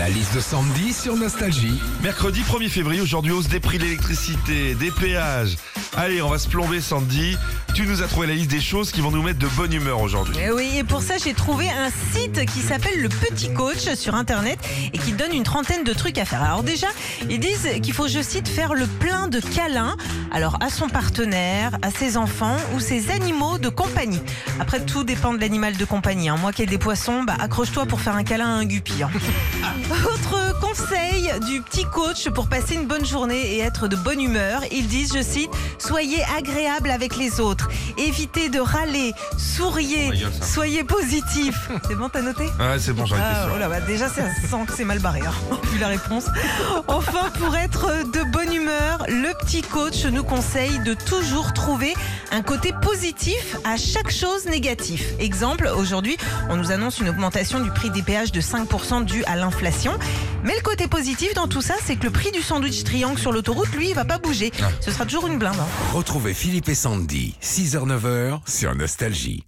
La liste de Sandy sur Nostalgie. Mercredi 1er février, aujourd'hui hausse des prix de l'électricité, des péages. Allez, on va se plomber Sandy. Tu nous as trouvé la liste des choses qui vont nous mettre de bonne humeur aujourd'hui. Eh oui, et pour ça, j'ai trouvé un site qui s'appelle Le Petit Coach sur Internet et qui donne une trentaine de trucs à faire. Alors déjà, ils disent qu'il faut, je cite, faire le plein de câlins, alors à son partenaire, à ses enfants ou ses animaux de compagnie. Après, tout dépend de l'animal de compagnie. hein. Moi qui ai des poissons, bah, accroche-toi pour faire un câlin à un guppy. hein. Autre conseil du petit coach pour passer une bonne journée et être de bonne humeur, ils disent, je cite, soyez agréable avec les autres, évitez de râler, souriez, Oh soyez positif. C'est bon, t'as noté? Ouais, c'est bon, j'en étais ah, sûr. oh bah, déjà, ça sent que c'est mal barré, hein, vu la réponse. Enfin, pour être de bonne humeur, le petit coach nous conseille de toujours trouver un côté positif à chaque chose négative. Exemple, aujourd'hui, on nous annonce une augmentation du prix des péages de 5% due à l'inflation. Mais le côté positif dans tout ça, c'est que le prix du sandwich triangle sur l'autoroute, lui, il va pas bouger. Ah. Ce sera toujours une blinde. hein. Retrouvez Philippe et Sandy, 6h-9h sur Nostalgie.